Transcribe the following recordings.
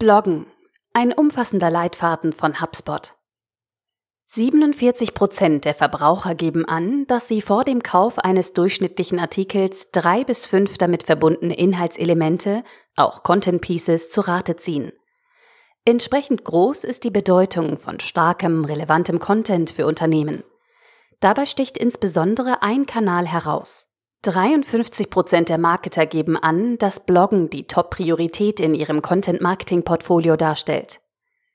Bloggen. Ein umfassender Leitfaden von HubSpot. 47 Prozent der Verbraucher geben an, dass sie vor dem Kauf eines durchschnittlichen Artikels drei bis fünf damit verbundene Inhaltselemente, auch Content Pieces, zu Rate ziehen. Entsprechend groß ist die Bedeutung von starkem, relevantem Content für Unternehmen. Dabei sticht insbesondere ein Kanal heraus. 53 Prozent der Marketer geben an, dass Bloggen die Top-Priorität in ihrem Content-Marketing-Portfolio darstellt.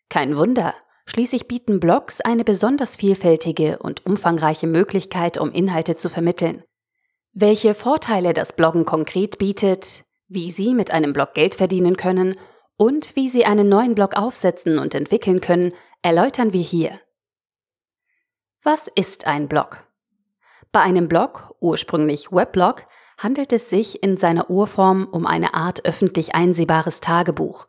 Kein Wunder, schließlich bieten Blogs eine besonders vielfältige und umfangreiche Möglichkeit, um Inhalte zu vermitteln. Welche Vorteile das Bloggen konkret bietet, wie Sie mit einem Blog Geld verdienen können und wie Sie einen neuen Blog aufsetzen und entwickeln können, erläutern wir hier. Was ist ein Blog? Bei einem Blog, ursprünglich Weblog, handelt es sich in seiner Urform um eine Art öffentlich einsehbares Tagebuch.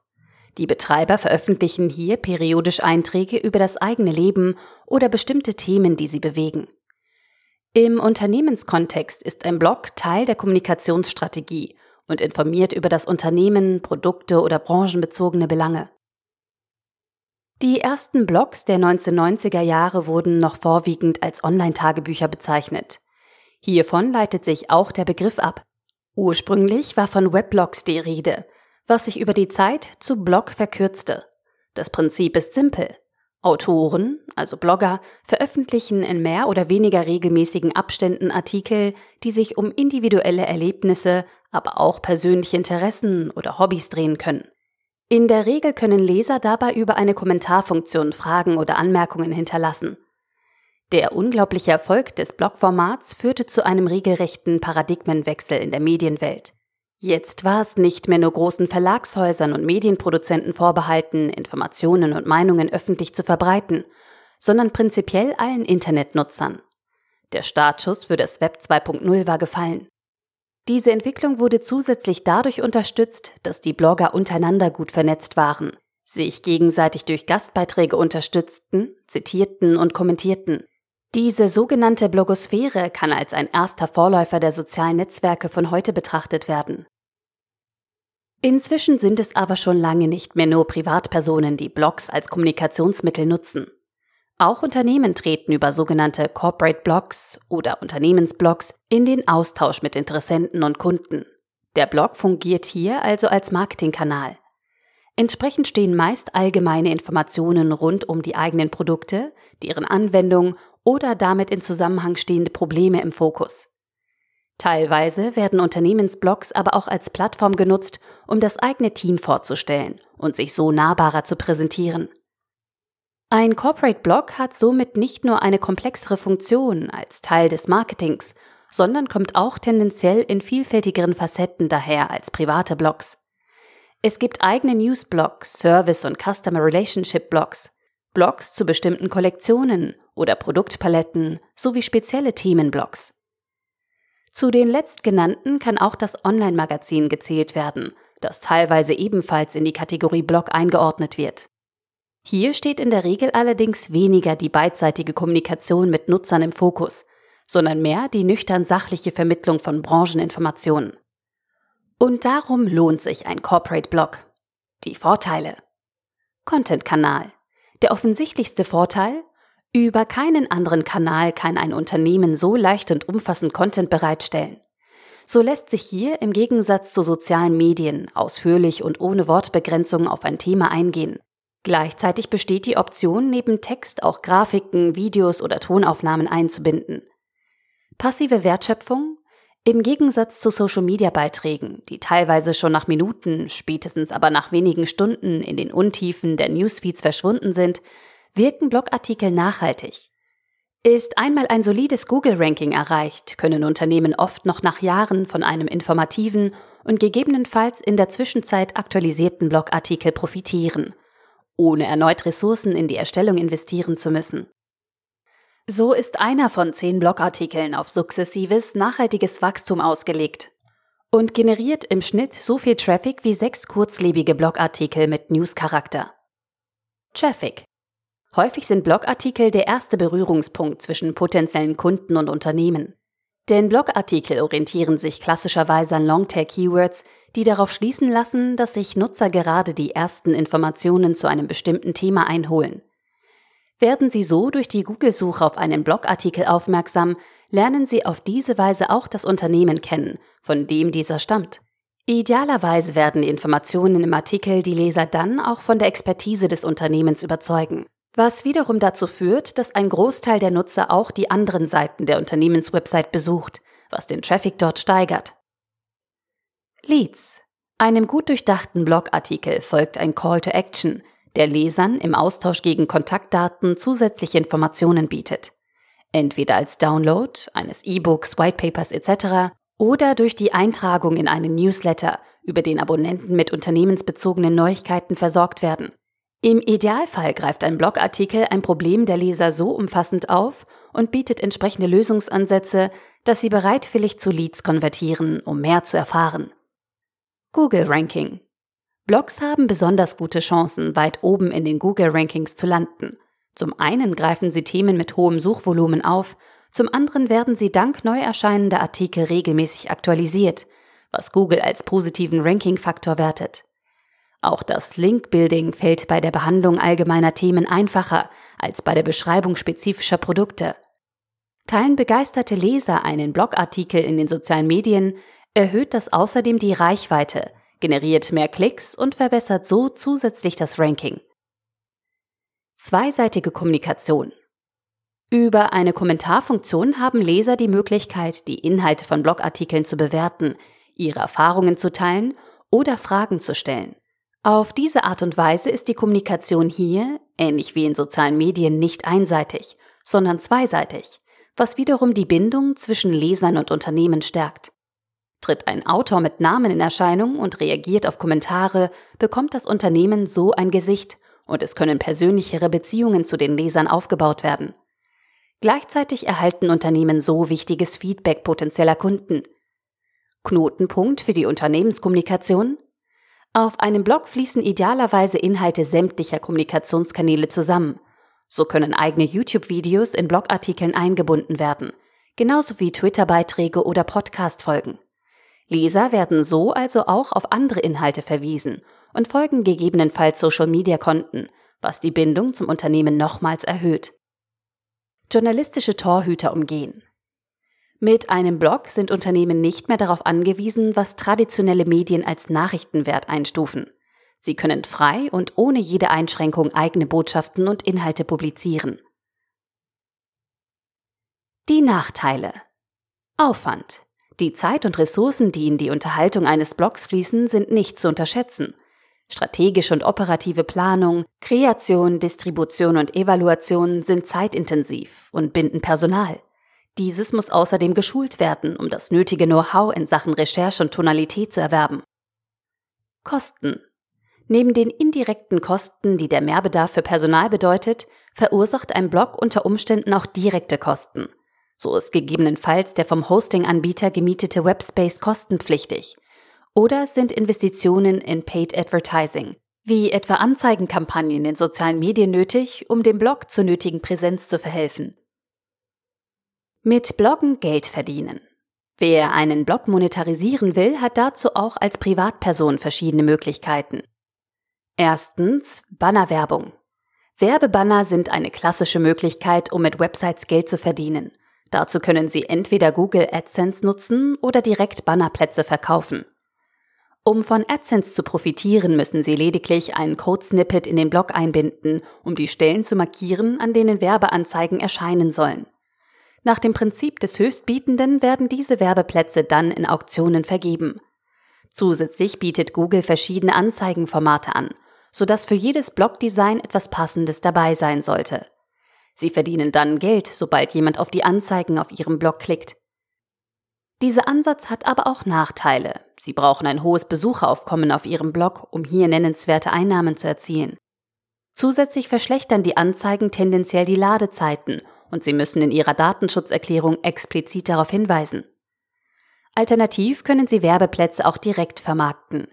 Die Betreiber veröffentlichen hier periodisch Einträge über das eigene Leben oder bestimmte Themen, die sie bewegen. Im Unternehmenskontext ist ein Blog Teil der Kommunikationsstrategie und informiert über das Unternehmen, Produkte oder branchenbezogene Belange. Die ersten Blogs der 1990er Jahre wurden noch vorwiegend als Online-Tagebücher bezeichnet. Hiervon leitet sich auch der Begriff ab. Ursprünglich war von Weblogs die Rede, was sich über die Zeit zu Blog verkürzte. Das Prinzip ist simpel. Autoren, also Blogger, veröffentlichen in mehr oder weniger regelmäßigen Abständen Artikel, die sich um individuelle Erlebnisse, aber auch persönliche Interessen oder Hobbys drehen können. In der Regel können Leser dabei über eine Kommentarfunktion Fragen oder Anmerkungen hinterlassen. Der unglaubliche Erfolg des Blogformats führte zu einem regelrechten Paradigmenwechsel in der Medienwelt. Jetzt war es nicht mehr nur großen Verlagshäusern und Medienproduzenten vorbehalten, Informationen und Meinungen öffentlich zu verbreiten, sondern prinzipiell allen Internetnutzern. Der Startschuss für das Web 2.0 war gefallen. Diese Entwicklung wurde zusätzlich dadurch unterstützt, dass die Blogger untereinander gut vernetzt waren, sich gegenseitig durch Gastbeiträge unterstützten, zitierten und kommentierten. Diese sogenannte Blogosphäre kann als ein erster Vorläufer der sozialen Netzwerke von heute betrachtet werden. Inzwischen sind es aber schon lange nicht mehr nur Privatpersonen, die Blogs als Kommunikationsmittel nutzen. Auch Unternehmen treten über sogenannte Corporate Blogs oder Unternehmensblogs in den Austausch mit Interessenten und Kunden. Der Blog fungiert hier also als Marketingkanal. Entsprechend stehen meist allgemeine Informationen rund um die eigenen Produkte, deren Anwendung oder damit in Zusammenhang stehende Probleme im Fokus. Teilweise werden Unternehmensblogs aber auch als Plattform genutzt, um das eigene Team vorzustellen und sich so nahbarer zu präsentieren. Ein Corporate Blog hat somit nicht nur eine komplexere Funktion als Teil des Marketings, sondern kommt auch tendenziell in vielfältigeren Facetten daher als private Blogs. Es gibt eigene Newsblogs, Service- und Customer Relationship Blogs, Blogs zu bestimmten Kollektionen oder Produktpaletten sowie spezielle Themenblogs. Zu den letztgenannten kann auch das Online-Magazin gezählt werden, das teilweise ebenfalls in die Kategorie Blog eingeordnet wird. Hier steht in der Regel allerdings weniger die beidseitige Kommunikation mit Nutzern im Fokus, sondern mehr die nüchtern sachliche Vermittlung von Brancheninformationen. Und darum lohnt sich ein Corporate Blog. Die Vorteile. Content-Kanal. Der offensichtlichste Vorteil? Über keinen anderen Kanal kann ein Unternehmen so leicht und umfassend Content bereitstellen. So lässt sich hier im Gegensatz zu sozialen Medien ausführlich und ohne Wortbegrenzung auf ein Thema eingehen. Gleichzeitig besteht die Option, neben Text auch Grafiken, Videos oder Tonaufnahmen einzubinden. Passive Wertschöpfung im Gegensatz zu Social-Media-Beiträgen, die teilweise schon nach Minuten, spätestens aber nach wenigen Stunden in den Untiefen der Newsfeeds verschwunden sind, wirken Blogartikel nachhaltig. Ist einmal ein solides Google-Ranking erreicht, können Unternehmen oft noch nach Jahren von einem informativen und gegebenenfalls in der Zwischenzeit aktualisierten Blogartikel profitieren ohne erneut Ressourcen in die Erstellung investieren zu müssen. So ist einer von zehn Blogartikeln auf sukzessives, nachhaltiges Wachstum ausgelegt und generiert im Schnitt so viel Traffic wie sechs kurzlebige Blogartikel mit News-Charakter. Traffic. Häufig sind Blogartikel der erste Berührungspunkt zwischen potenziellen Kunden und Unternehmen. Denn Blogartikel orientieren sich klassischerweise an Longtail-Keywords, die darauf schließen lassen, dass sich Nutzer gerade die ersten Informationen zu einem bestimmten Thema einholen. Werden sie so durch die Google-Suche auf einen Blogartikel aufmerksam, lernen sie auf diese Weise auch das Unternehmen kennen, von dem dieser stammt. Idealerweise werden die Informationen im Artikel die Leser dann auch von der Expertise des Unternehmens überzeugen, was wiederum dazu führt, dass ein Großteil der Nutzer auch die anderen Seiten der Unternehmenswebsite besucht, was den Traffic dort steigert. Leads. Einem gut durchdachten Blogartikel folgt ein Call to Action, der Lesern im Austausch gegen Kontaktdaten zusätzliche Informationen bietet. Entweder als Download eines E-Books, Whitepapers etc. oder durch die Eintragung in einen Newsletter, über den Abonnenten mit unternehmensbezogenen Neuigkeiten versorgt werden. Im Idealfall greift ein Blogartikel ein Problem der Leser so umfassend auf und bietet entsprechende Lösungsansätze, dass sie bereitwillig zu Leads konvertieren, um mehr zu erfahren. Google Ranking. Blogs haben besonders gute Chancen, weit oben in den Google Rankings zu landen. Zum einen greifen sie Themen mit hohem Suchvolumen auf, zum anderen werden sie dank neu erscheinender Artikel regelmäßig aktualisiert, was Google als positiven Ranking-Faktor wertet. Auch das Link-Building fällt bei der Behandlung allgemeiner Themen einfacher als bei der Beschreibung spezifischer Produkte. Teilen begeisterte Leser einen Blogartikel in den sozialen Medien, erhöht das außerdem die Reichweite, generiert mehr Klicks und verbessert so zusätzlich das Ranking. Zweiseitige Kommunikation. Über eine Kommentarfunktion haben Leser die Möglichkeit, die Inhalte von Blogartikeln zu bewerten, ihre Erfahrungen zu teilen oder Fragen zu stellen. Auf diese Art und Weise ist die Kommunikation hier, ähnlich wie in sozialen Medien, nicht einseitig, sondern zweiseitig, was wiederum die Bindung zwischen Lesern und Unternehmen stärkt. Tritt ein Autor mit Namen in Erscheinung und reagiert auf Kommentare, bekommt das Unternehmen so ein Gesicht und es können persönlichere Beziehungen zu den Lesern aufgebaut werden. Gleichzeitig erhalten Unternehmen so wichtiges Feedback potenzieller Kunden. Knotenpunkt für die Unternehmenskommunikation auf einem Blog fließen idealerweise Inhalte sämtlicher Kommunikationskanäle zusammen. So können eigene YouTube-Videos in Blogartikeln eingebunden werden, genauso wie Twitter-Beiträge oder Podcast-Folgen. Leser werden so also auch auf andere Inhalte verwiesen und folgen gegebenenfalls Social-Media-Konten, was die Bindung zum Unternehmen nochmals erhöht. Journalistische Torhüter umgehen. Mit einem Blog sind Unternehmen nicht mehr darauf angewiesen, was traditionelle Medien als Nachrichtenwert einstufen. Sie können frei und ohne jede Einschränkung eigene Botschaften und Inhalte publizieren. Die Nachteile. Aufwand. Die Zeit und Ressourcen, die in die Unterhaltung eines Blogs fließen, sind nicht zu unterschätzen. Strategische und operative Planung, Kreation, Distribution und Evaluation sind zeitintensiv und binden Personal. Dieses muss außerdem geschult werden, um das nötige Know-how in Sachen Recherche und Tonalität zu erwerben. Kosten. Neben den indirekten Kosten, die der Mehrbedarf für Personal bedeutet, verursacht ein Blog unter Umständen auch direkte Kosten. So ist gegebenenfalls der vom Hosting-Anbieter gemietete Webspace kostenpflichtig. Oder sind Investitionen in Paid Advertising, wie etwa Anzeigenkampagnen in sozialen Medien nötig, um dem Blog zur nötigen Präsenz zu verhelfen. Mit Bloggen Geld verdienen. Wer einen Blog monetarisieren will, hat dazu auch als Privatperson verschiedene Möglichkeiten. Erstens Bannerwerbung. Werbebanner sind eine klassische Möglichkeit, um mit Websites Geld zu verdienen. Dazu können Sie entweder Google AdSense nutzen oder direkt Bannerplätze verkaufen. Um von AdSense zu profitieren, müssen Sie lediglich einen Code-Snippet in den Blog einbinden, um die Stellen zu markieren, an denen Werbeanzeigen erscheinen sollen. Nach dem Prinzip des Höchstbietenden werden diese Werbeplätze dann in Auktionen vergeben. Zusätzlich bietet Google verschiedene Anzeigenformate an, sodass für jedes Blogdesign etwas Passendes dabei sein sollte. Sie verdienen dann Geld, sobald jemand auf die Anzeigen auf ihrem Blog klickt. Dieser Ansatz hat aber auch Nachteile. Sie brauchen ein hohes Besucheraufkommen auf ihrem Blog, um hier nennenswerte Einnahmen zu erzielen. Zusätzlich verschlechtern die Anzeigen tendenziell die Ladezeiten und Sie müssen in Ihrer Datenschutzerklärung explizit darauf hinweisen. Alternativ können Sie Werbeplätze auch direkt vermarkten.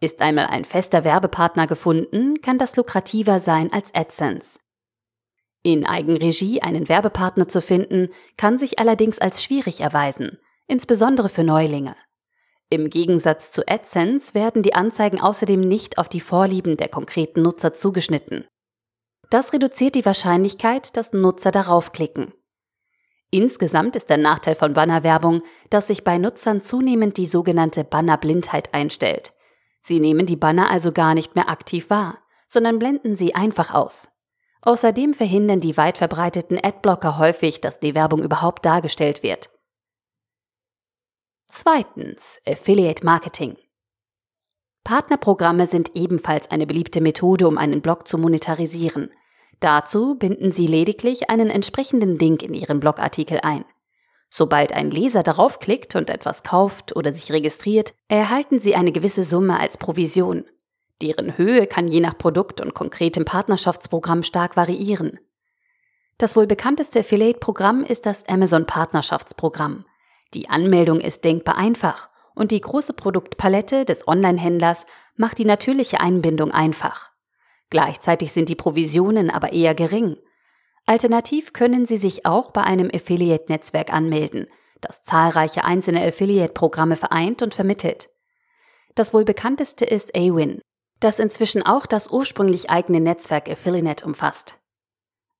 Ist einmal ein fester Werbepartner gefunden, kann das lukrativer sein als AdSense. In Eigenregie einen Werbepartner zu finden, kann sich allerdings als schwierig erweisen, insbesondere für Neulinge. Im Gegensatz zu AdSense werden die Anzeigen außerdem nicht auf die Vorlieben der konkreten Nutzer zugeschnitten. Das reduziert die Wahrscheinlichkeit, dass Nutzer darauf klicken. Insgesamt ist der Nachteil von Bannerwerbung, dass sich bei Nutzern zunehmend die sogenannte Bannerblindheit einstellt. Sie nehmen die Banner also gar nicht mehr aktiv wahr, sondern blenden sie einfach aus. Außerdem verhindern die weit verbreiteten Adblocker häufig, dass die Werbung überhaupt dargestellt wird. Zweitens, Affiliate Marketing. Partnerprogramme sind ebenfalls eine beliebte Methode, um einen Blog zu monetarisieren. Dazu binden Sie lediglich einen entsprechenden Link in Ihren Blogartikel ein. Sobald ein Leser darauf klickt und etwas kauft oder sich registriert, erhalten Sie eine gewisse Summe als Provision. Deren Höhe kann je nach Produkt und konkretem Partnerschaftsprogramm stark variieren. Das wohl bekannteste Affiliate-Programm ist das Amazon Partnerschaftsprogramm. Die Anmeldung ist denkbar einfach und die große Produktpalette des Online-Händlers macht die natürliche Einbindung einfach. Gleichzeitig sind die Provisionen aber eher gering. Alternativ können Sie sich auch bei einem Affiliate-Netzwerk anmelden, das zahlreiche einzelne Affiliate-Programme vereint und vermittelt. Das wohl bekannteste ist Awin, das inzwischen auch das ursprünglich eigene Netzwerk Affiliate umfasst.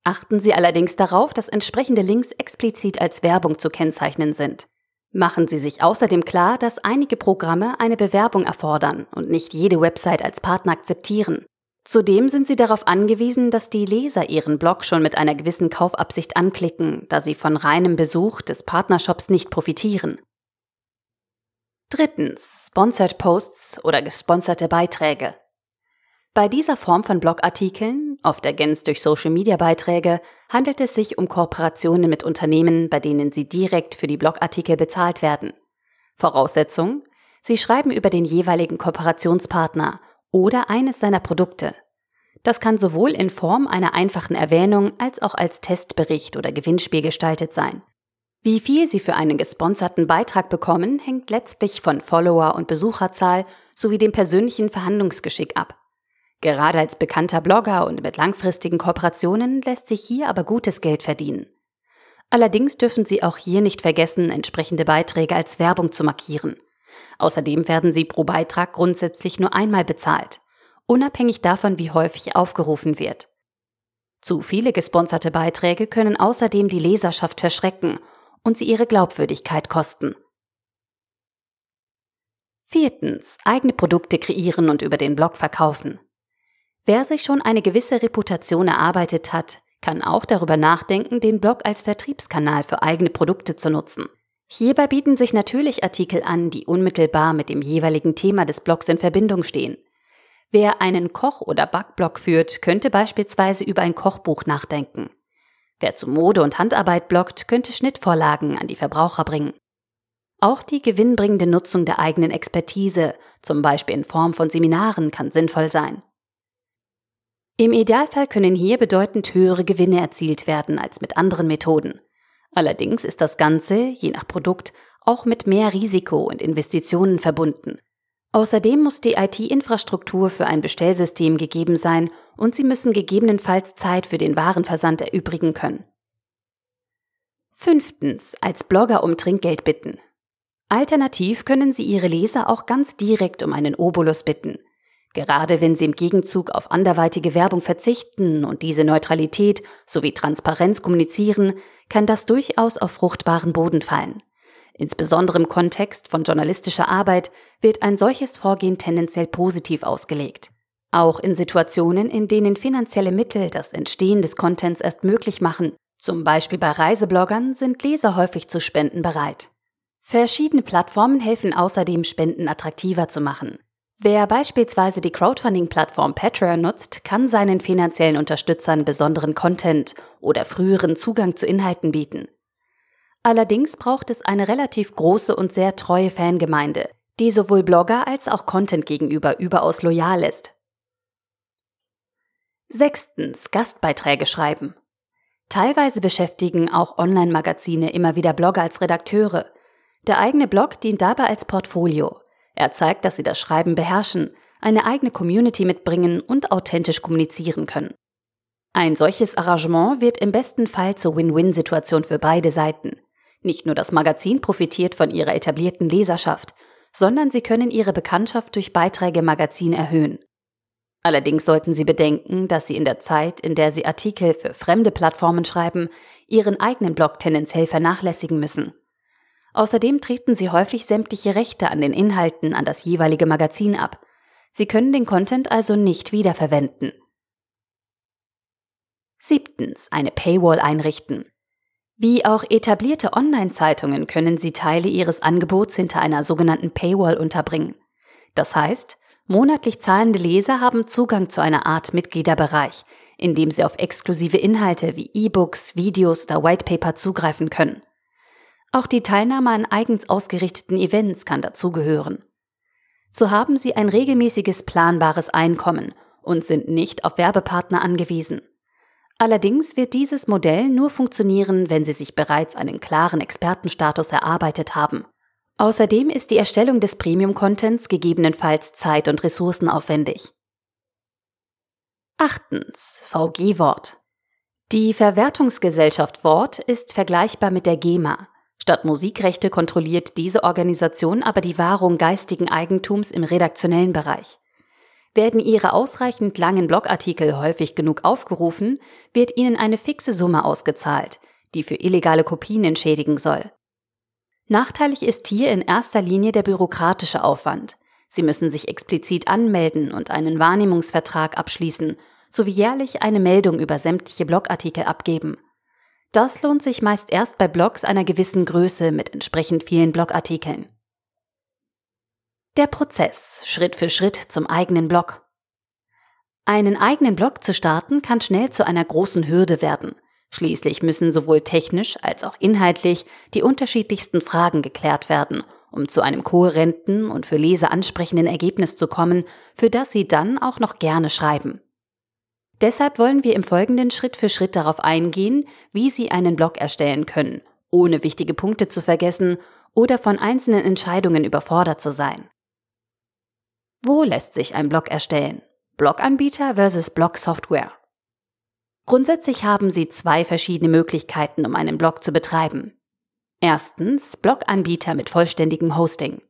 Achten Sie allerdings darauf, dass entsprechende Links explizit als Werbung zu kennzeichnen sind. Machen Sie sich außerdem klar, dass einige Programme eine Bewerbung erfordern und nicht jede Website als Partner akzeptieren. Zudem sind Sie darauf angewiesen, dass die Leser Ihren Blog schon mit einer gewissen Kaufabsicht anklicken, da sie von reinem Besuch des Partnershops nicht profitieren. Drittens. Sponsored Posts oder gesponserte Beiträge. Bei dieser Form von Blogartikeln, oft ergänzt durch Social-Media-Beiträge, handelt es sich um Kooperationen mit Unternehmen, bei denen Sie direkt für die Blogartikel bezahlt werden. Voraussetzung? Sie schreiben über den jeweiligen Kooperationspartner oder eines seiner Produkte. Das kann sowohl in Form einer einfachen Erwähnung als auch als Testbericht oder Gewinnspiel gestaltet sein. Wie viel Sie für einen gesponserten Beitrag bekommen, hängt letztlich von Follower- und Besucherzahl sowie dem persönlichen Verhandlungsgeschick ab. Gerade als bekannter Blogger und mit langfristigen Kooperationen lässt sich hier aber gutes Geld verdienen. Allerdings dürfen Sie auch hier nicht vergessen, entsprechende Beiträge als Werbung zu markieren. Außerdem werden sie pro Beitrag grundsätzlich nur einmal bezahlt, unabhängig davon, wie häufig aufgerufen wird. Zu viele gesponserte Beiträge können außerdem die Leserschaft verschrecken und sie ihre Glaubwürdigkeit kosten. Viertens. Eigene Produkte kreieren und über den Blog verkaufen. Wer sich schon eine gewisse Reputation erarbeitet hat, kann auch darüber nachdenken, den Blog als Vertriebskanal für eigene Produkte zu nutzen. Hierbei bieten sich natürlich Artikel an, die unmittelbar mit dem jeweiligen Thema des Blogs in Verbindung stehen. Wer einen Koch- oder Backblog führt, könnte beispielsweise über ein Kochbuch nachdenken. Wer zu Mode und Handarbeit bloggt, könnte Schnittvorlagen an die Verbraucher bringen. Auch die gewinnbringende Nutzung der eigenen Expertise, zum Beispiel in Form von Seminaren, kann sinnvoll sein. Im Idealfall können hier bedeutend höhere Gewinne erzielt werden als mit anderen Methoden. Allerdings ist das Ganze, je nach Produkt, auch mit mehr Risiko und Investitionen verbunden. Außerdem muss die IT-Infrastruktur für ein Bestellsystem gegeben sein und Sie müssen gegebenenfalls Zeit für den Warenversand erübrigen können. Fünftens. Als Blogger um Trinkgeld bitten. Alternativ können Sie Ihre Leser auch ganz direkt um einen Obolus bitten – Gerade wenn sie im Gegenzug auf anderweitige Werbung verzichten und diese Neutralität sowie Transparenz kommunizieren, kann das durchaus auf fruchtbaren Boden fallen. Insbesondere im Kontext von journalistischer Arbeit wird ein solches Vorgehen tendenziell positiv ausgelegt. Auch in Situationen, in denen finanzielle Mittel das Entstehen des Contents erst möglich machen, zum Beispiel bei Reisebloggern, sind Leser häufig zu Spenden bereit. Verschiedene Plattformen helfen außerdem, Spenden attraktiver zu machen. Wer beispielsweise die Crowdfunding-Plattform Patreon nutzt, kann seinen finanziellen Unterstützern besonderen Content oder früheren Zugang zu Inhalten bieten. Allerdings braucht es eine relativ große und sehr treue Fangemeinde, die sowohl Blogger als auch Content gegenüber überaus loyal ist. Sechstens. Gastbeiträge schreiben. Teilweise beschäftigen auch Online-Magazine immer wieder Blogger als Redakteure. Der eigene Blog dient dabei als Portfolio. Er zeigt, dass sie das Schreiben beherrschen, eine eigene Community mitbringen und authentisch kommunizieren können. Ein solches Arrangement wird im besten Fall zur Win-Win-Situation für beide Seiten. Nicht nur das Magazin profitiert von ihrer etablierten Leserschaft, sondern sie können ihre Bekanntschaft durch Beiträge im Magazin erhöhen. Allerdings sollten Sie bedenken, dass Sie in der Zeit, in der Sie Artikel für fremde Plattformen schreiben, Ihren eigenen Blog tendenziell vernachlässigen müssen. Außerdem treten Sie häufig sämtliche Rechte an den Inhalten an das jeweilige Magazin ab. Sie können den Content also nicht wiederverwenden. Siebtens. Eine Paywall einrichten. Wie auch etablierte Online-Zeitungen können Sie Teile Ihres Angebots hinter einer sogenannten Paywall unterbringen. Das heißt, monatlich zahlende Leser haben Zugang zu einer Art Mitgliederbereich, in dem sie auf exklusive Inhalte wie E-Books, Videos oder Whitepaper zugreifen können. Auch die Teilnahme an eigens ausgerichteten Events kann dazugehören. So haben sie ein regelmäßiges planbares Einkommen und sind nicht auf Werbepartner angewiesen. Allerdings wird dieses Modell nur funktionieren, wenn Sie sich bereits einen klaren Expertenstatus erarbeitet haben. Außerdem ist die Erstellung des Premium-Contents gegebenenfalls zeit- und ressourcenaufwendig. Achtens. VG-Wort. Die Verwertungsgesellschaft Wort ist vergleichbar mit der GEMA. Statt Musikrechte kontrolliert diese Organisation aber die Wahrung geistigen Eigentums im redaktionellen Bereich. Werden Ihre ausreichend langen Blogartikel häufig genug aufgerufen, wird Ihnen eine fixe Summe ausgezahlt, die für illegale Kopien entschädigen soll. Nachteilig ist hier in erster Linie der bürokratische Aufwand. Sie müssen sich explizit anmelden und einen Wahrnehmungsvertrag abschließen, sowie jährlich eine Meldung über sämtliche Blogartikel abgeben. Das lohnt sich meist erst bei Blogs einer gewissen Größe mit entsprechend vielen Blogartikeln. Der Prozess Schritt für Schritt zum eigenen Blog. Einen eigenen Blog zu starten kann schnell zu einer großen Hürde werden. Schließlich müssen sowohl technisch als auch inhaltlich die unterschiedlichsten Fragen geklärt werden, um zu einem kohärenten und für Leser ansprechenden Ergebnis zu kommen, für das Sie dann auch noch gerne schreiben. Deshalb wollen wir im Folgenden Schritt für Schritt darauf eingehen, wie Sie einen Blog erstellen können, ohne wichtige Punkte zu vergessen oder von einzelnen Entscheidungen überfordert zu sein. Wo lässt sich ein Blog erstellen? Bloganbieter versus Blog-Software. Grundsätzlich haben Sie zwei verschiedene Möglichkeiten, um einen Blog zu betreiben. Erstens Bloganbieter mit vollständigem Hosting.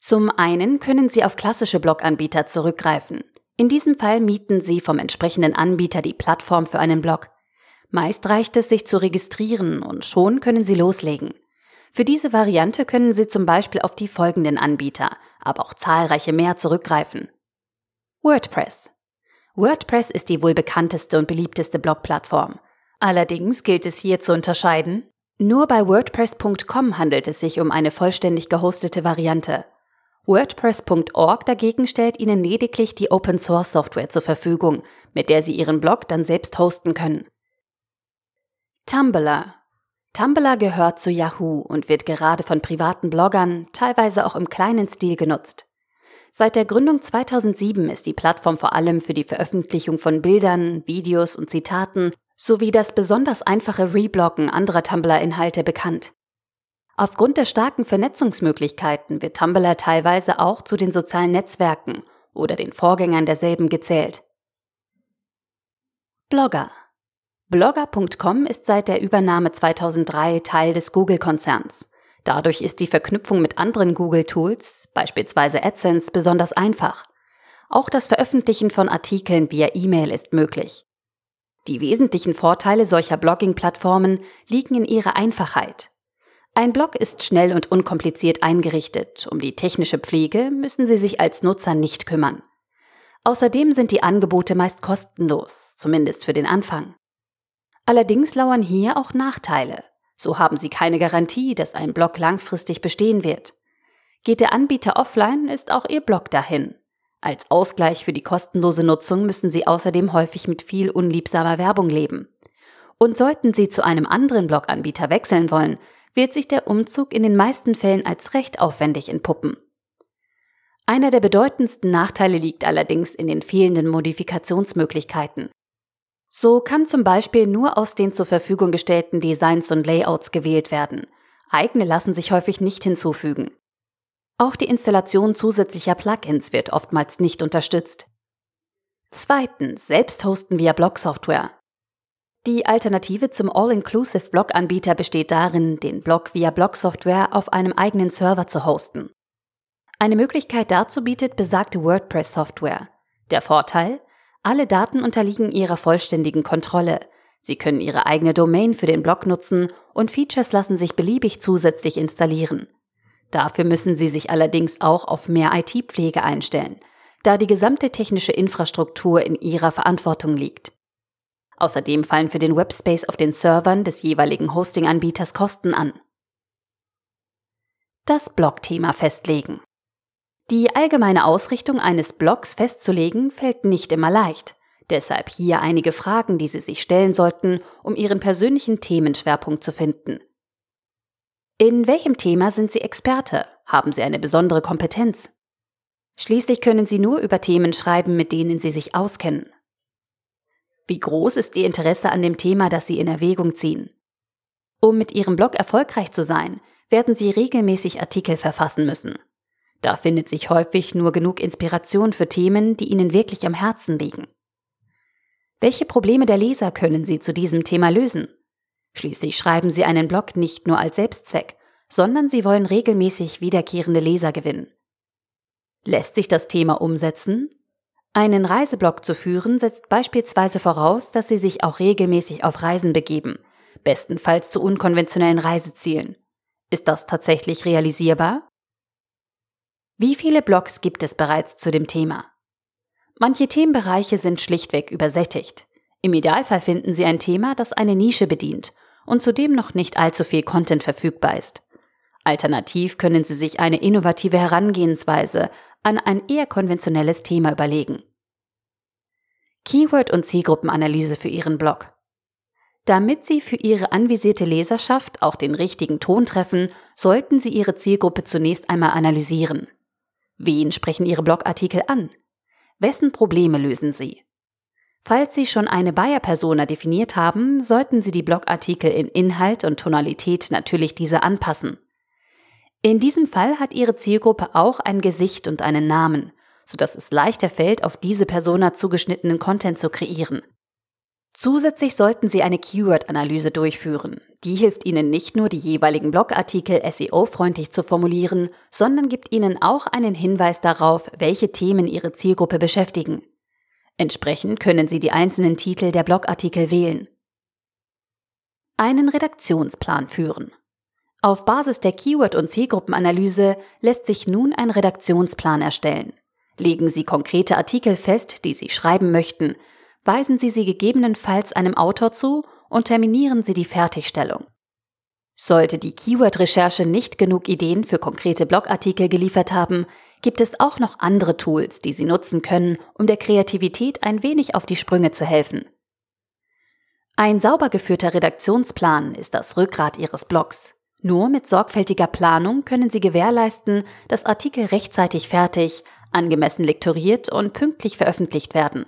Zum einen können Sie auf klassische Bloganbieter zurückgreifen. In diesem Fall mieten Sie vom entsprechenden Anbieter die Plattform für einen Blog. Meist reicht es, sich zu registrieren und schon können Sie loslegen. Für diese Variante können Sie zum Beispiel auf die folgenden Anbieter, aber auch zahlreiche mehr zurückgreifen. WordPress. WordPress ist die wohl bekannteste und beliebteste Blogplattform. Allerdings gilt es hier zu unterscheiden, nur bei WordPress.com handelt es sich um eine vollständig gehostete Variante. WordPress.org dagegen stellt Ihnen lediglich die Open Source Software zur Verfügung, mit der Sie Ihren Blog dann selbst hosten können. Tumblr Tumblr gehört zu Yahoo und wird gerade von privaten Bloggern, teilweise auch im kleinen Stil genutzt. Seit der Gründung 2007 ist die Plattform vor allem für die Veröffentlichung von Bildern, Videos und Zitaten sowie das besonders einfache Rebloggen anderer Tumblr-Inhalte bekannt. Aufgrund der starken Vernetzungsmöglichkeiten wird Tumblr teilweise auch zu den sozialen Netzwerken oder den Vorgängern derselben gezählt. Blogger Blogger.com ist seit der Übernahme 2003 Teil des Google-Konzerns. Dadurch ist die Verknüpfung mit anderen Google-Tools, beispielsweise AdSense, besonders einfach. Auch das Veröffentlichen von Artikeln via E-Mail ist möglich. Die wesentlichen Vorteile solcher Blogging-Plattformen liegen in ihrer Einfachheit. Ein Blog ist schnell und unkompliziert eingerichtet. Um die technische Pflege müssen Sie sich als Nutzer nicht kümmern. Außerdem sind die Angebote meist kostenlos, zumindest für den Anfang. Allerdings lauern hier auch Nachteile. So haben Sie keine Garantie, dass ein Blog langfristig bestehen wird. Geht der Anbieter offline, ist auch Ihr Blog dahin. Als Ausgleich für die kostenlose Nutzung müssen Sie außerdem häufig mit viel unliebsamer Werbung leben. Und sollten Sie zu einem anderen Bloganbieter wechseln wollen, wird sich der Umzug in den meisten Fällen als recht aufwendig entpuppen. Einer der bedeutendsten Nachteile liegt allerdings in den fehlenden Modifikationsmöglichkeiten. So kann zum Beispiel nur aus den zur Verfügung gestellten Designs und Layouts gewählt werden. Eigene lassen sich häufig nicht hinzufügen. Auch die Installation zusätzlicher Plugins wird oftmals nicht unterstützt. Zweitens, selbst hosten via Blog-Software. Die Alternative zum All-Inclusive Blog-Anbieter besteht darin, den Blog via Blog-Software auf einem eigenen Server zu hosten. Eine Möglichkeit dazu bietet besagte WordPress-Software. Der Vorteil? Alle Daten unterliegen ihrer vollständigen Kontrolle. Sie können ihre eigene Domain für den Blog nutzen und Features lassen sich beliebig zusätzlich installieren. Dafür müssen Sie sich allerdings auch auf mehr IT-Pflege einstellen, da die gesamte technische Infrastruktur in Ihrer Verantwortung liegt. Außerdem fallen für den Webspace auf den Servern des jeweiligen Hosting-Anbieters Kosten an. Das Blog-Thema festlegen. Die allgemeine Ausrichtung eines Blogs festzulegen fällt nicht immer leicht. Deshalb hier einige Fragen, die Sie sich stellen sollten, um Ihren persönlichen Themenschwerpunkt zu finden. In welchem Thema sind Sie Experte? Haben Sie eine besondere Kompetenz? Schließlich können Sie nur über Themen schreiben, mit denen Sie sich auskennen. Wie groß ist Ihr Interesse an dem Thema, das Sie in Erwägung ziehen? Um mit Ihrem Blog erfolgreich zu sein, werden Sie regelmäßig Artikel verfassen müssen. Da findet sich häufig nur genug Inspiration für Themen, die Ihnen wirklich am Herzen liegen. Welche Probleme der Leser können Sie zu diesem Thema lösen? Schließlich schreiben Sie einen Blog nicht nur als Selbstzweck, sondern Sie wollen regelmäßig wiederkehrende Leser gewinnen. Lässt sich das Thema umsetzen? Einen Reiseblog zu führen setzt beispielsweise voraus, dass Sie sich auch regelmäßig auf Reisen begeben, bestenfalls zu unkonventionellen Reisezielen. Ist das tatsächlich realisierbar? Wie viele Blogs gibt es bereits zu dem Thema? Manche Themenbereiche sind schlichtweg übersättigt. Im Idealfall finden Sie ein Thema, das eine Nische bedient und zudem noch nicht allzu viel Content verfügbar ist. Alternativ können Sie sich eine innovative Herangehensweise an ein eher konventionelles Thema überlegen. Keyword- und Zielgruppenanalyse für Ihren Blog. Damit Sie für Ihre anvisierte Leserschaft auch den richtigen Ton treffen, sollten Sie Ihre Zielgruppe zunächst einmal analysieren. Wen sprechen Ihre Blogartikel an? Wessen Probleme lösen sie? Falls Sie schon eine Buyer-Persona definiert haben, sollten Sie die Blogartikel in Inhalt und Tonalität natürlich diese anpassen. In diesem Fall hat Ihre Zielgruppe auch ein Gesicht und einen Namen, sodass es leichter fällt, auf diese Persona zugeschnittenen Content zu kreieren. Zusätzlich sollten Sie eine Keyword-Analyse durchführen. Die hilft Ihnen nicht nur, die jeweiligen Blogartikel SEO-freundlich zu formulieren, sondern gibt Ihnen auch einen Hinweis darauf, welche Themen Ihre Zielgruppe beschäftigen. Entsprechend können Sie die einzelnen Titel der Blogartikel wählen. Einen Redaktionsplan führen. Auf Basis der Keyword- und Zielgruppenanalyse lässt sich nun ein Redaktionsplan erstellen. Legen Sie konkrete Artikel fest, die Sie schreiben möchten, weisen Sie sie gegebenenfalls einem Autor zu und terminieren Sie die Fertigstellung. Sollte die Keyword-Recherche nicht genug Ideen für konkrete Blogartikel geliefert haben, gibt es auch noch andere Tools, die Sie nutzen können, um der Kreativität ein wenig auf die Sprünge zu helfen. Ein sauber geführter Redaktionsplan ist das Rückgrat Ihres Blogs. Nur mit sorgfältiger Planung können Sie gewährleisten, dass Artikel rechtzeitig fertig, angemessen lektoriert und pünktlich veröffentlicht werden.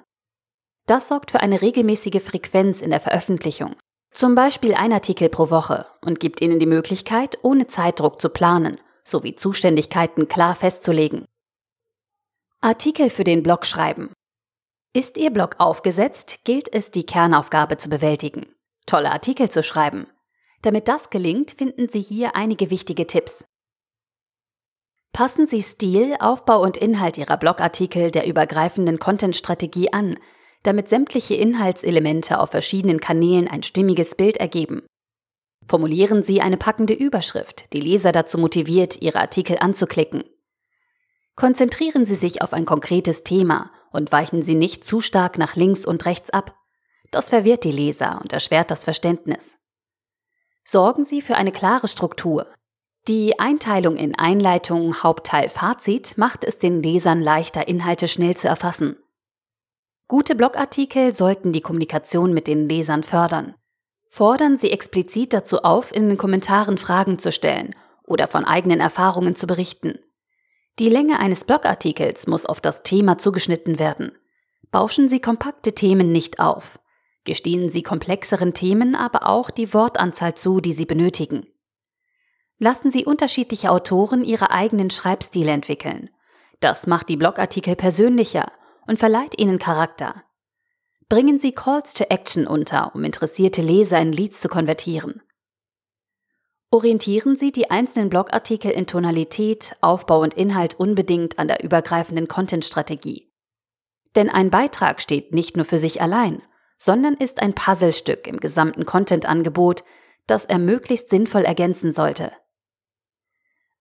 Das sorgt für eine regelmäßige Frequenz in der Veröffentlichung. Zum Beispiel ein Artikel pro Woche und gibt Ihnen die Möglichkeit, ohne Zeitdruck zu planen, sowie Zuständigkeiten klar festzulegen. Artikel für den Blog schreiben. Ist Ihr Blog aufgesetzt, gilt es, die Kernaufgabe zu bewältigen. Tolle Artikel zu schreiben. Damit das gelingt, finden Sie hier einige wichtige Tipps. Passen Sie Stil, Aufbau und Inhalt Ihrer Blogartikel der übergreifenden Content-Strategie an, damit sämtliche Inhaltselemente auf verschiedenen Kanälen ein stimmiges Bild ergeben. Formulieren Sie eine packende Überschrift, die Leser dazu motiviert, Ihre Artikel anzuklicken. Konzentrieren Sie sich auf ein konkretes Thema und weichen Sie nicht zu stark nach links und rechts ab. Das verwirrt die Leser und erschwert das Verständnis. Sorgen Sie für eine klare Struktur. Die Einteilung in Einleitung, Hauptteil, Fazit macht es den Lesern leichter, Inhalte schnell zu erfassen. Gute Blogartikel sollten die Kommunikation mit den Lesern fördern. Fordern Sie explizit dazu auf, in den Kommentaren Fragen zu stellen oder von eigenen Erfahrungen zu berichten. Die Länge eines Blogartikels muss auf das Thema zugeschnitten werden. Bauschen Sie kompakte Themen nicht auf. Gestehen Sie komplexeren Themen aber auch die Wortanzahl zu, die Sie benötigen. Lassen Sie unterschiedliche Autoren ihre eigenen Schreibstile entwickeln. Das macht die Blogartikel persönlicher und verleiht ihnen Charakter. Bringen Sie Calls to Action unter, um interessierte Leser in Leads zu konvertieren. Orientieren Sie die einzelnen Blogartikel in Tonalität, Aufbau und Inhalt unbedingt an der übergreifenden Content-Strategie. Denn ein Beitrag steht nicht nur für sich allein, sondern ist ein Puzzlestück im gesamten Content-Angebot, das er möglichst sinnvoll ergänzen sollte.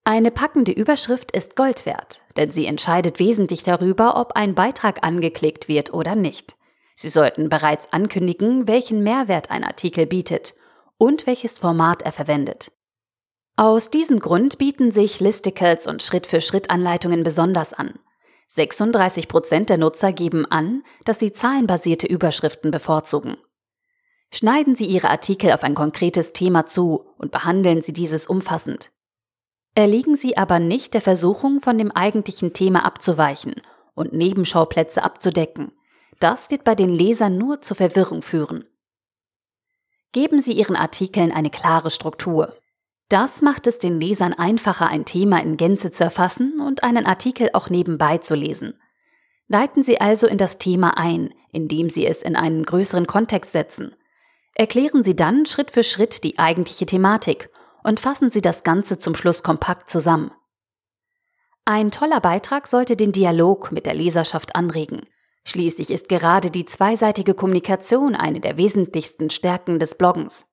Eine packende Überschrift ist Gold wert, denn sie entscheidet wesentlich darüber, ob ein Beitrag angeklickt wird oder nicht. Sie sollten bereits ankündigen, welchen Mehrwert ein Artikel bietet und welches Format er verwendet. Aus diesem Grund bieten sich Listicles und Schritt-für-Schritt-Anleitungen besonders an. 36 Prozent der Nutzer geben an, dass sie zahlenbasierte Überschriften bevorzugen. Schneiden Sie Ihre Artikel auf ein konkretes Thema zu und behandeln Sie dieses umfassend. Erliegen Sie aber nicht der Versuchung, von dem eigentlichen Thema abzuweichen und Nebenschauplätze abzudecken. Das wird bei den Lesern nur zur Verwirrung führen. Geben Sie Ihren Artikeln eine klare Struktur. Das macht es den Lesern einfacher, ein Thema in Gänze zu erfassen und einen Artikel auch nebenbei zu lesen. Leiten Sie also in das Thema ein, indem Sie es in einen größeren Kontext setzen. Erklären Sie dann Schritt für Schritt die eigentliche Thematik und fassen Sie das Ganze zum Schluss kompakt zusammen. Ein toller Beitrag sollte den Dialog mit der Leserschaft anregen. Schließlich ist gerade die zweiseitige Kommunikation eine der wesentlichsten Stärken des Bloggens.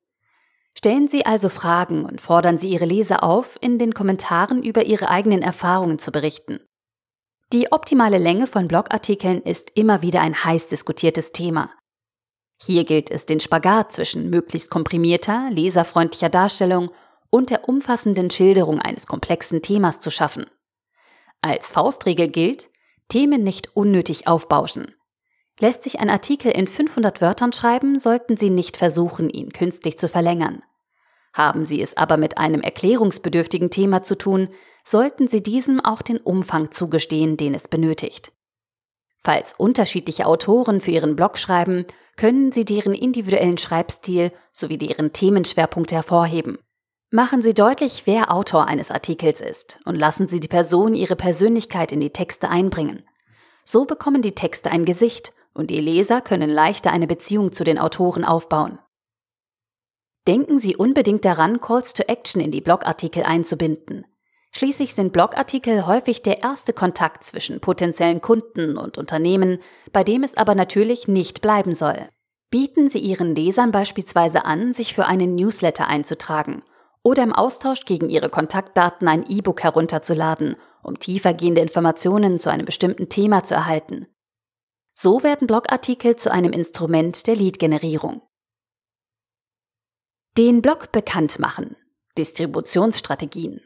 Stellen Sie also Fragen und fordern Sie Ihre Leser auf, in den Kommentaren über ihre eigenen Erfahrungen zu berichten. Die optimale Länge von Blogartikeln ist immer wieder ein heiß diskutiertes Thema. Hier gilt es, den Spagat zwischen möglichst komprimierter, leserfreundlicher Darstellung und der umfassenden Schilderung eines komplexen Themas zu schaffen. Als Faustregel gilt, Themen nicht unnötig aufbauschen. Lässt sich ein Artikel in 500 Wörtern schreiben, sollten Sie nicht versuchen, ihn künstlich zu verlängern. Haben Sie es aber mit einem erklärungsbedürftigen Thema zu tun, sollten Sie diesem auch den Umfang zugestehen, den es benötigt. Falls unterschiedliche Autoren für Ihren Blog schreiben, können Sie deren individuellen Schreibstil sowie deren Themenschwerpunkte hervorheben. Machen Sie deutlich, wer Autor eines Artikels ist und lassen Sie die Person ihre Persönlichkeit in die Texte einbringen. So bekommen die Texte ein Gesicht und die Leser können leichter eine Beziehung zu den Autoren aufbauen. Denken Sie unbedingt daran, Calls to Action in die Blogartikel einzubinden. Schließlich sind Blogartikel häufig der erste Kontakt zwischen potenziellen Kunden und Unternehmen, bei dem es aber natürlich nicht bleiben soll. Bieten Sie Ihren Lesern beispielsweise an, sich für einen Newsletter einzutragen oder im Austausch gegen Ihre Kontaktdaten ein E-Book herunterzuladen, um tiefergehende Informationen zu einem bestimmten Thema zu erhalten. So werden Blogartikel zu einem Instrument der Lead-Generierung. Den Blog bekannt machen. Distributionsstrategien.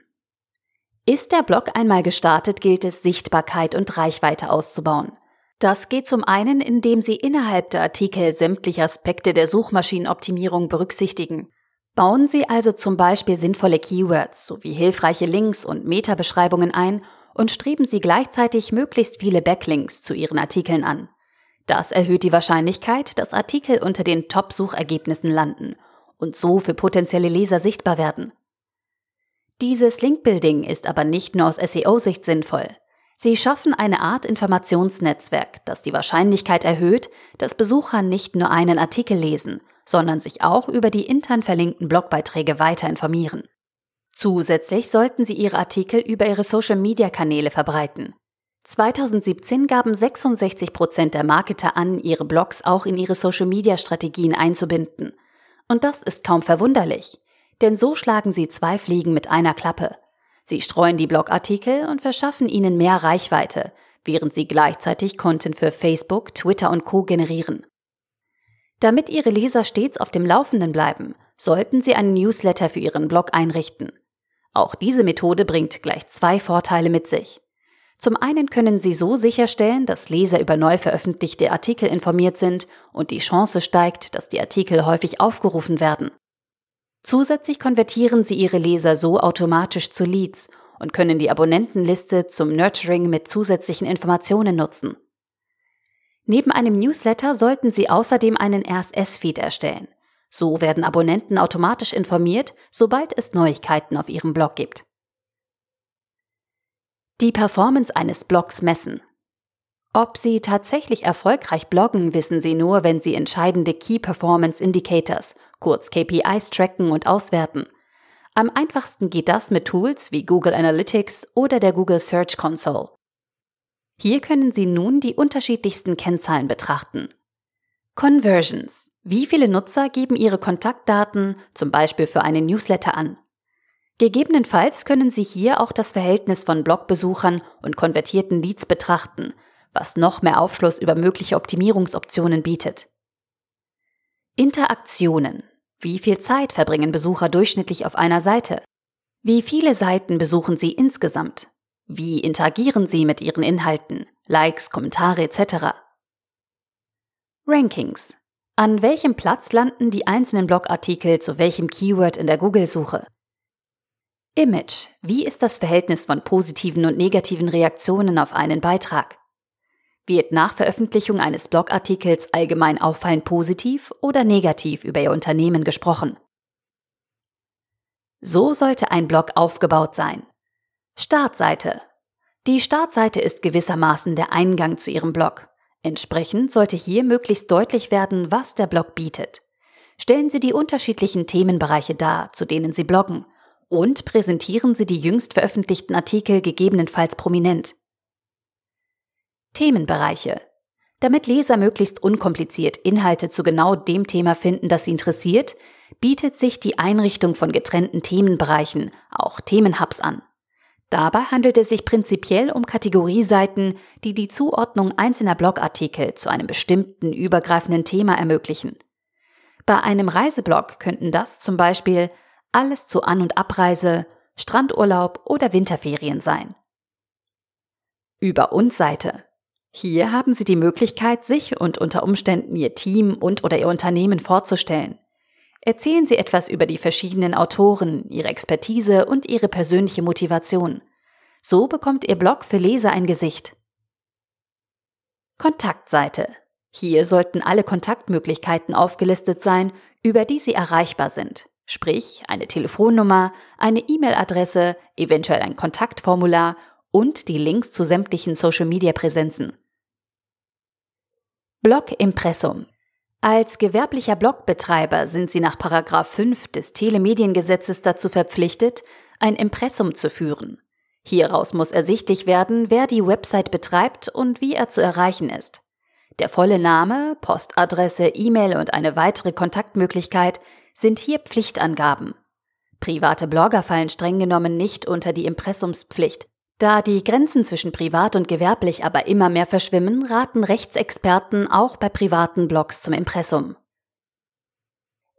Ist der Blog einmal gestartet, gilt es, Sichtbarkeit und Reichweite auszubauen. Das geht zum einen, indem Sie innerhalb der Artikel sämtliche Aspekte der Suchmaschinenoptimierung berücksichtigen. Bauen Sie also zum Beispiel sinnvolle Keywords sowie hilfreiche Links und Metabeschreibungen ein und streben Sie gleichzeitig möglichst viele Backlinks zu Ihren Artikeln an. Das erhöht die Wahrscheinlichkeit, dass Artikel unter den Top-Suchergebnissen landen und so für potenzielle Leser sichtbar werden. Dieses Linkbuilding ist aber nicht nur aus SEO-Sicht sinnvoll. Sie schaffen eine Art Informationsnetzwerk, das die Wahrscheinlichkeit erhöht, dass Besucher nicht nur einen Artikel lesen, sondern sich auch über die intern verlinkten Blogbeiträge weiter informieren. Zusätzlich sollten Sie Ihre Artikel über Ihre Social-Media-Kanäle verbreiten. 2017 gaben 66 Prozent der Marketer an, ihre Blogs auch in ihre Social-Media-Strategien einzubinden. Und das ist kaum verwunderlich, denn so schlagen Sie zwei Fliegen mit einer Klappe. Sie streuen die Blogartikel und verschaffen ihnen mehr Reichweite, während sie gleichzeitig Content für Facebook, Twitter und Co generieren. Damit Ihre Leser stets auf dem Laufenden bleiben, sollten Sie einen Newsletter für Ihren Blog einrichten. Auch diese Methode bringt gleich zwei Vorteile mit sich. Zum einen können Sie so sicherstellen, dass Leser über neu veröffentlichte Artikel informiert sind und die Chance steigt, dass die Artikel häufig aufgerufen werden. Zusätzlich konvertieren sie ihre Leser so automatisch zu Leads und können die Abonnentenliste zum Nurturing mit zusätzlichen Informationen nutzen. Neben einem Newsletter sollten Sie außerdem einen RSS-Feed erstellen. So werden Abonnenten automatisch informiert, sobald es Neuigkeiten auf Ihrem Blog gibt. Die Performance eines Blogs messen. Ob Sie tatsächlich erfolgreich bloggen, wissen Sie nur, wenn Sie entscheidende Key Performance Indicators, kurz KPIs, tracken und auswerten. Am einfachsten geht das mit Tools wie Google Analytics oder der Google Search Console. Hier können Sie nun die unterschiedlichsten Kennzahlen betrachten. Conversions. Wie viele Nutzer geben ihre Kontaktdaten zum Beispiel für einen Newsletter an? Gegebenenfalls können Sie hier auch das Verhältnis von Blogbesuchern und konvertierten Leads betrachten, was noch mehr Aufschluss über mögliche Optimierungsoptionen bietet. Interaktionen. Wie viel Zeit verbringen Besucher durchschnittlich auf einer Seite? Wie viele Seiten besuchen sie insgesamt? Wie interagieren sie mit ihren Inhalten? Likes, Kommentare etc. Rankings. An welchem Platz landen die einzelnen Blogartikel zu welchem Keyword in der Google-Suche? Image. Wie ist das Verhältnis von positiven und negativen Reaktionen auf einen Beitrag? Wird nach Veröffentlichung eines Blogartikels allgemein auffallend positiv oder negativ über Ihr Unternehmen gesprochen? So sollte ein Blog aufgebaut sein. Startseite. Die Startseite ist gewissermaßen der Eingang zu Ihrem Blog. Entsprechend sollte hier möglichst deutlich werden, was der Blog bietet. Stellen Sie die unterschiedlichen Themenbereiche dar, zu denen Sie bloggen, und präsentieren Sie die jüngst veröffentlichten Artikel gegebenenfalls prominent. Themenbereiche. Damit Leser möglichst unkompliziert Inhalte zu genau dem Thema finden, das sie interessiert, bietet sich die Einrichtung von getrennten Themenbereichen, auch Themenhubs an. Dabei handelt es sich prinzipiell um Kategorieseiten, die die Zuordnung einzelner Blogartikel zu einem bestimmten übergreifenden Thema ermöglichen. Bei einem Reiseblog könnten das zum Beispiel alles zu An- und Abreise, Strandurlaub oder Winterferien sein. Über uns Seite. Hier haben Sie die Möglichkeit, sich und unter Umständen Ihr Team und oder Ihr Unternehmen vorzustellen. Erzählen Sie etwas über die verschiedenen Autoren, ihre Expertise und ihre persönliche Motivation. So bekommt Ihr Blog für Leser ein Gesicht. Kontaktseite. Hier sollten alle Kontaktmöglichkeiten aufgelistet sein, über die Sie erreichbar sind. Sprich, eine Telefonnummer, eine E-Mail-Adresse, eventuell ein Kontaktformular und die Links zu sämtlichen Social-Media-Präsenzen. Blog-Impressum. Als gewerblicher Blogbetreiber sind Sie nach 5 des Telemediengesetzes dazu verpflichtet, ein Impressum zu führen. Hieraus muss ersichtlich werden, wer die Website betreibt und wie er zu erreichen ist. Der volle Name, Postadresse, E-Mail und eine weitere Kontaktmöglichkeit sind hier Pflichtangaben. Private Blogger fallen streng genommen nicht unter die Impressumspflicht, da die Grenzen zwischen privat und gewerblich aber immer mehr verschwimmen, raten Rechtsexperten auch bei privaten Blogs zum Impressum.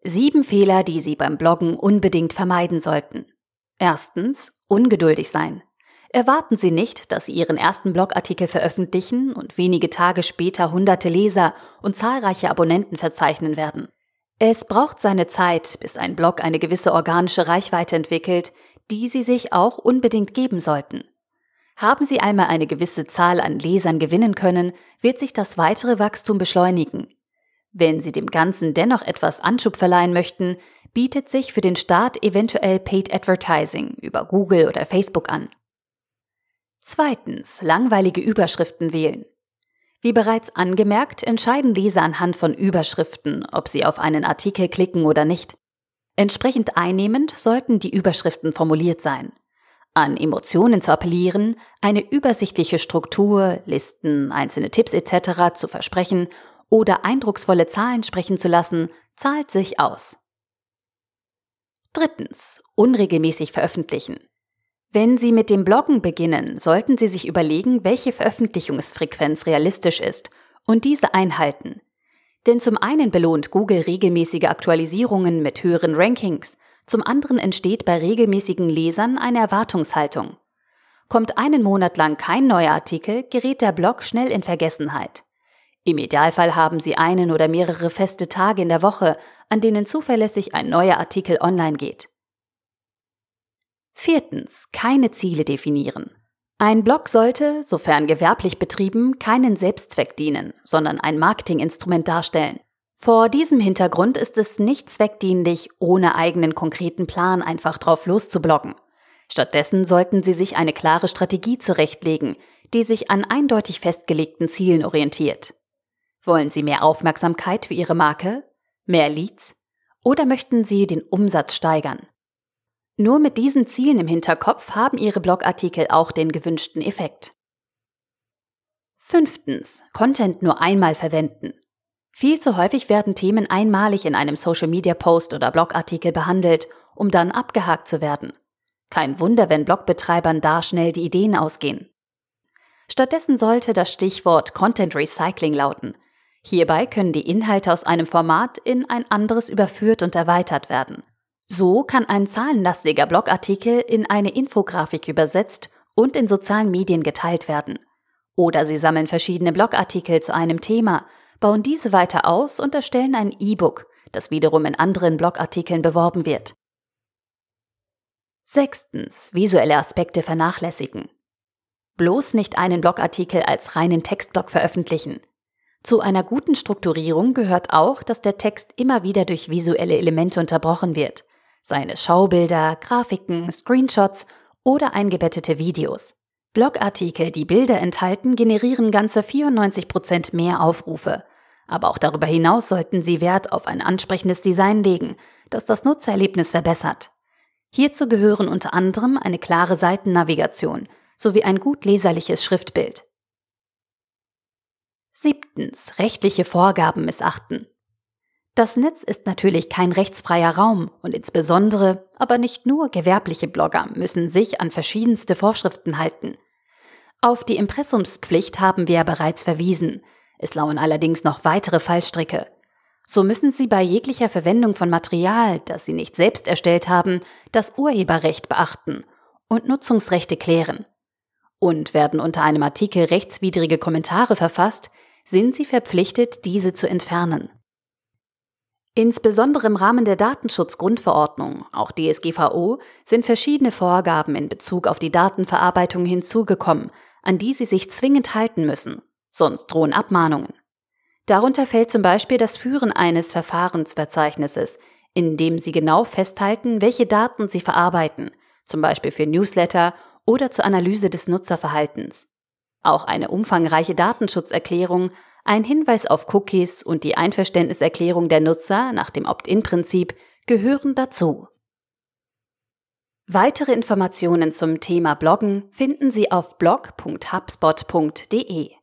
Sieben Fehler, die Sie beim Bloggen unbedingt vermeiden sollten. Erstens, ungeduldig sein. Erwarten Sie nicht, dass Sie Ihren ersten Blogartikel veröffentlichen und wenige Tage später hunderte Leser und zahlreiche Abonnenten verzeichnen werden. Es braucht seine Zeit, bis ein Blog eine gewisse organische Reichweite entwickelt, die Sie sich auch unbedingt geben sollten. Haben Sie einmal eine gewisse Zahl an Lesern gewinnen können, wird sich das weitere Wachstum beschleunigen. Wenn Sie dem Ganzen dennoch etwas Anschub verleihen möchten, bietet sich für den Start eventuell Paid Advertising über Google oder Facebook an. Zweitens, langweilige Überschriften wählen. Wie bereits angemerkt, entscheiden Leser anhand von Überschriften, ob sie auf einen Artikel klicken oder nicht. Entsprechend einnehmend sollten die Überschriften formuliert sein an Emotionen zu appellieren, eine übersichtliche Struktur, Listen, einzelne Tipps etc. zu versprechen oder eindrucksvolle Zahlen sprechen zu lassen, zahlt sich aus. Drittens. Unregelmäßig veröffentlichen. Wenn Sie mit dem Bloggen beginnen, sollten Sie sich überlegen, welche Veröffentlichungsfrequenz realistisch ist und diese einhalten. Denn zum einen belohnt Google regelmäßige Aktualisierungen mit höheren Rankings zum anderen entsteht bei regelmäßigen Lesern eine Erwartungshaltung. Kommt einen Monat lang kein neuer Artikel, gerät der Blog schnell in Vergessenheit. Im Idealfall haben Sie einen oder mehrere feste Tage in der Woche, an denen zuverlässig ein neuer Artikel online geht. Viertens. Keine Ziele definieren. Ein Blog sollte, sofern gewerblich betrieben, keinen Selbstzweck dienen, sondern ein Marketinginstrument darstellen. Vor diesem Hintergrund ist es nicht zweckdienlich, ohne eigenen konkreten Plan einfach drauf loszubloggen. Stattdessen sollten Sie sich eine klare Strategie zurechtlegen, die sich an eindeutig festgelegten Zielen orientiert. Wollen Sie mehr Aufmerksamkeit für Ihre Marke, mehr Leads oder möchten Sie den Umsatz steigern? Nur mit diesen Zielen im Hinterkopf haben Ihre Blogartikel auch den gewünschten Effekt. Fünftens. Content nur einmal verwenden. Viel zu häufig werden Themen einmalig in einem Social-Media-Post oder Blogartikel behandelt, um dann abgehakt zu werden. Kein Wunder, wenn Blogbetreibern da schnell die Ideen ausgehen. Stattdessen sollte das Stichwort Content Recycling lauten. Hierbei können die Inhalte aus einem Format in ein anderes überführt und erweitert werden. So kann ein zahlenlastiger Blogartikel in eine Infografik übersetzt und in sozialen Medien geteilt werden. Oder Sie sammeln verschiedene Blogartikel zu einem Thema, bauen diese weiter aus und erstellen ein E-Book, das wiederum in anderen Blogartikeln beworben wird. Sechstens. Visuelle Aspekte vernachlässigen. Bloß nicht einen Blogartikel als reinen Textblock veröffentlichen. Zu einer guten Strukturierung gehört auch, dass der Text immer wieder durch visuelle Elemente unterbrochen wird, seien es Schaubilder, Grafiken, Screenshots oder eingebettete Videos. Blogartikel, die Bilder enthalten, generieren ganze 94% mehr Aufrufe. Aber auch darüber hinaus sollten Sie Wert auf ein ansprechendes Design legen, das das Nutzererlebnis verbessert. Hierzu gehören unter anderem eine klare Seitennavigation sowie ein gut leserliches Schriftbild. Siebtens. Rechtliche Vorgaben missachten. Das Netz ist natürlich kein rechtsfreier Raum und insbesondere, aber nicht nur gewerbliche Blogger müssen sich an verschiedenste Vorschriften halten. Auf die Impressumspflicht haben wir bereits verwiesen. Es lauern allerdings noch weitere Fallstricke. So müssen Sie bei jeglicher Verwendung von Material, das Sie nicht selbst erstellt haben, das Urheberrecht beachten und Nutzungsrechte klären. Und werden unter einem Artikel rechtswidrige Kommentare verfasst, sind Sie verpflichtet, diese zu entfernen. Insbesondere im Rahmen der Datenschutzgrundverordnung, auch DSGVO, sind verschiedene Vorgaben in Bezug auf die Datenverarbeitung hinzugekommen, an die Sie sich zwingend halten müssen, sonst drohen Abmahnungen. Darunter fällt zum Beispiel das Führen eines Verfahrensverzeichnisses, in dem Sie genau festhalten, welche Daten Sie verarbeiten, zum Beispiel für Newsletter oder zur Analyse des Nutzerverhaltens. Auch eine umfangreiche Datenschutzerklärung ein Hinweis auf Cookies und die Einverständniserklärung der Nutzer nach dem Opt-in-Prinzip gehören dazu. Weitere Informationen zum Thema Bloggen finden Sie auf blog.hubspot.de.